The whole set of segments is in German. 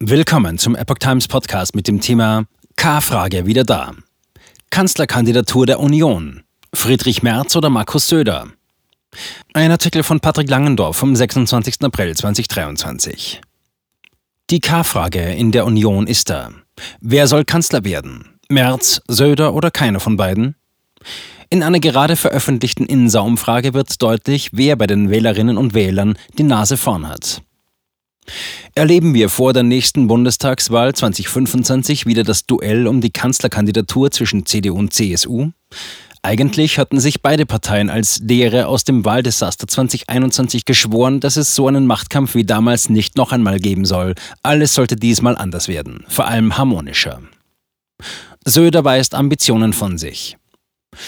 Willkommen zum Epoch Times Podcast mit dem Thema K-Frage wieder da. Kanzlerkandidatur der Union. Friedrich Merz oder Markus Söder? Ein Artikel von Patrick Langendorf vom 26. April 2023. Die K-Frage in der Union ist da. Wer soll Kanzler werden? Merz, Söder oder keiner von beiden? In einer gerade veröffentlichten INSA-Umfrage wird deutlich, wer bei den Wählerinnen und Wählern die Nase vorn hat. Erleben wir vor der nächsten Bundestagswahl 2025 wieder das Duell um die Kanzlerkandidatur zwischen CDU und CSU? Eigentlich hatten sich beide Parteien als Lehre aus dem Wahldesaster 2021 geschworen, dass es so einen Machtkampf wie damals nicht noch einmal geben soll. Alles sollte diesmal anders werden, vor allem harmonischer. Söder weist Ambitionen von sich.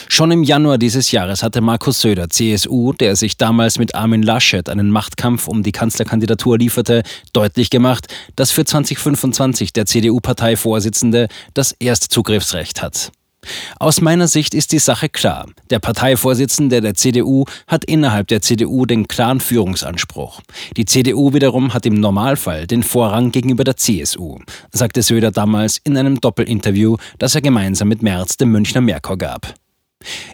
Schon im Januar dieses Jahres hatte Markus Söder, CSU, der sich damals mit Armin Laschet einen Machtkampf um die Kanzlerkandidatur lieferte, deutlich gemacht, dass für 2025 der CDU-Parteivorsitzende das Erstzugriffsrecht hat. Aus meiner Sicht ist die Sache klar. Der Parteivorsitzende der CDU hat innerhalb der CDU den klaren Führungsanspruch. Die CDU wiederum hat im Normalfall den Vorrang gegenüber der CSU, sagte Söder damals in einem Doppelinterview, das er gemeinsam mit Merz dem Münchner Merkur gab.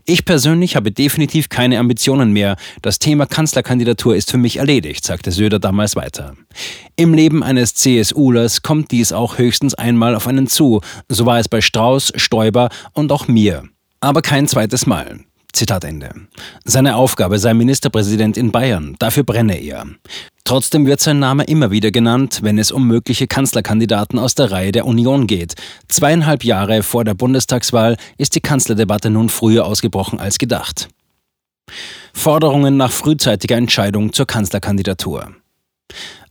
Ich persönlich habe definitiv keine Ambitionen mehr. Das Thema Kanzlerkandidatur ist für mich erledigt, sagte Söder damals weiter. Im Leben eines CSUlers kommt dies auch höchstens einmal auf einen zu. So war es bei Strauß, Stoiber und auch mir. Aber kein zweites Mal. Zitat Ende. Seine Aufgabe sei Ministerpräsident in Bayern, dafür brenne er. Trotzdem wird sein Name immer wieder genannt, wenn es um mögliche Kanzlerkandidaten aus der Reihe der Union geht. Zweieinhalb Jahre vor der Bundestagswahl ist die Kanzlerdebatte nun früher ausgebrochen als gedacht. Forderungen nach frühzeitiger Entscheidung zur Kanzlerkandidatur.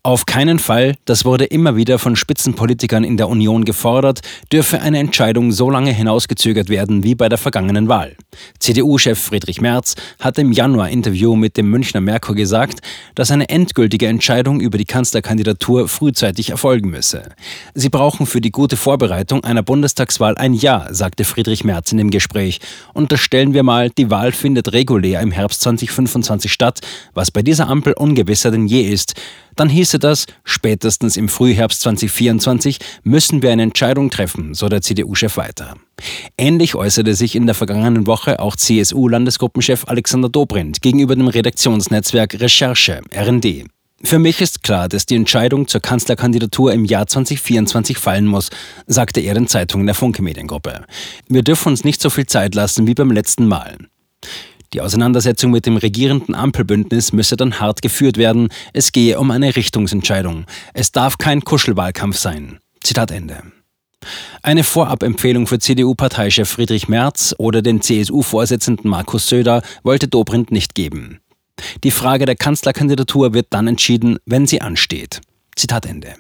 Auf keinen Fall, das wurde immer wieder von Spitzenpolitikern in der Union gefordert, dürfe eine Entscheidung so lange hinausgezögert werden wie bei der vergangenen Wahl. CDU-Chef Friedrich Merz hat im Januar Interview mit dem Münchner Merkur gesagt, dass eine endgültige Entscheidung über die Kanzlerkandidatur frühzeitig erfolgen müsse. Sie brauchen für die gute Vorbereitung einer Bundestagswahl ein Jahr, sagte Friedrich Merz in dem Gespräch. Unterstellen wir mal, die Wahl findet regulär im Herbst 2025 statt, was bei dieser Ampel ungewisser denn je ist dann hieße das, spätestens im Frühherbst 2024 müssen wir eine Entscheidung treffen, so der CDU-Chef weiter. Ähnlich äußerte sich in der vergangenen Woche auch CSU-Landesgruppenchef Alexander Dobrindt gegenüber dem Redaktionsnetzwerk Recherche, RND. Für mich ist klar, dass die Entscheidung zur Kanzlerkandidatur im Jahr 2024 fallen muss, sagte er den Zeitungen der Funke Mediengruppe. Wir dürfen uns nicht so viel Zeit lassen wie beim letzten Mal. Die Auseinandersetzung mit dem regierenden Ampelbündnis müsse dann hart geführt werden. Es gehe um eine Richtungsentscheidung. Es darf kein Kuschelwahlkampf sein. Zitat Ende. Eine Vorabempfehlung für CDU-Parteichef Friedrich Merz oder den CSU-Vorsitzenden Markus Söder wollte Dobrindt nicht geben. Die Frage der Kanzlerkandidatur wird dann entschieden, wenn sie ansteht. Zitat Ende.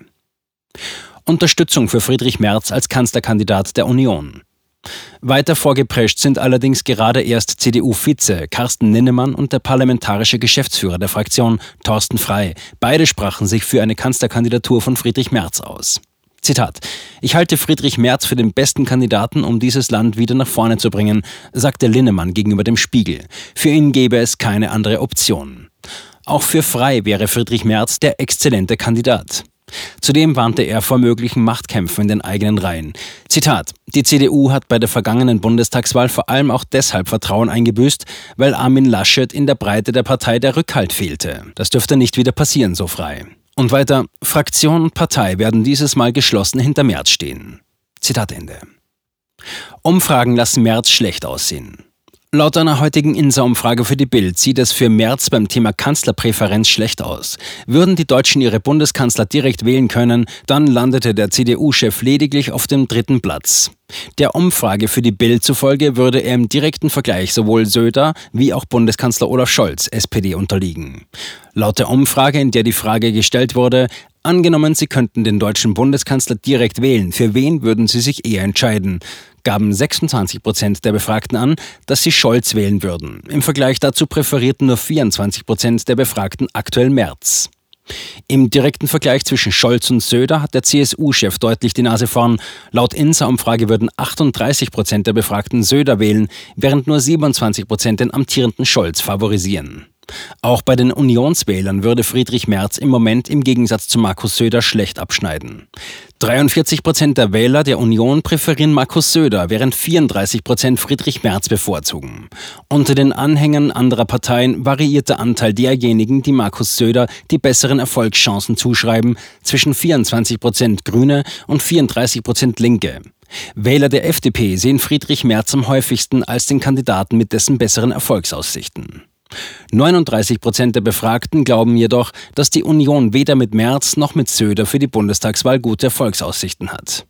Unterstützung für Friedrich Merz als Kanzlerkandidat der Union. Weiter vorgeprescht sind allerdings gerade erst CDU-Vize Carsten Ninnemann und der parlamentarische Geschäftsführer der Fraktion Thorsten Frei. Beide sprachen sich für eine Kanzlerkandidatur von Friedrich Merz aus. Zitat. Ich halte Friedrich Merz für den besten Kandidaten, um dieses Land wieder nach vorne zu bringen, sagte Linnemann gegenüber dem Spiegel. Für ihn gäbe es keine andere Option. Auch für Frei wäre Friedrich Merz der exzellente Kandidat. Zudem warnte er vor möglichen Machtkämpfen in den eigenen Reihen. Zitat: Die CDU hat bei der vergangenen Bundestagswahl vor allem auch deshalb Vertrauen eingebüßt, weil Armin Laschet in der Breite der Partei der Rückhalt fehlte. Das dürfte nicht wieder passieren, so frei. Und weiter: Fraktion und Partei werden dieses Mal geschlossen hinter Merz stehen. Zitat Ende. Umfragen lassen Merz schlecht aussehen. Laut einer heutigen INSA-Umfrage für die Bild sieht es für März beim Thema Kanzlerpräferenz schlecht aus. Würden die Deutschen ihre Bundeskanzler direkt wählen können, dann landete der CDU-Chef lediglich auf dem dritten Platz. Der Umfrage für die Bild zufolge würde er im direkten Vergleich sowohl Söder wie auch Bundeskanzler Olaf Scholz, SPD, unterliegen. Laut der Umfrage, in der die Frage gestellt wurde, Angenommen, Sie könnten den deutschen Bundeskanzler direkt wählen. Für wen würden Sie sich eher entscheiden? gaben 26 Prozent der Befragten an, dass sie Scholz wählen würden. Im Vergleich dazu präferierten nur 24 Prozent der Befragten aktuell März. Im direkten Vergleich zwischen Scholz und Söder hat der CSU-Chef deutlich die Nase vorn. Laut INSA-Umfrage würden 38 Prozent der Befragten Söder wählen, während nur 27 Prozent den amtierenden Scholz favorisieren. Auch bei den Unionswählern würde Friedrich Merz im Moment im Gegensatz zu Markus Söder schlecht abschneiden. 43 Prozent der Wähler der Union präferieren Markus Söder, während 34 Prozent Friedrich Merz bevorzugen. Unter den Anhängern anderer Parteien variiert der Anteil derjenigen, die Markus Söder die besseren Erfolgschancen zuschreiben, zwischen 24 Prozent Grüne und 34 Prozent Linke. Wähler der FDP sehen Friedrich Merz am häufigsten als den Kandidaten mit dessen besseren Erfolgsaussichten. 39 Prozent der Befragten glauben jedoch, dass die Union weder mit Merz noch mit Söder für die Bundestagswahl gute Erfolgsaussichten hat.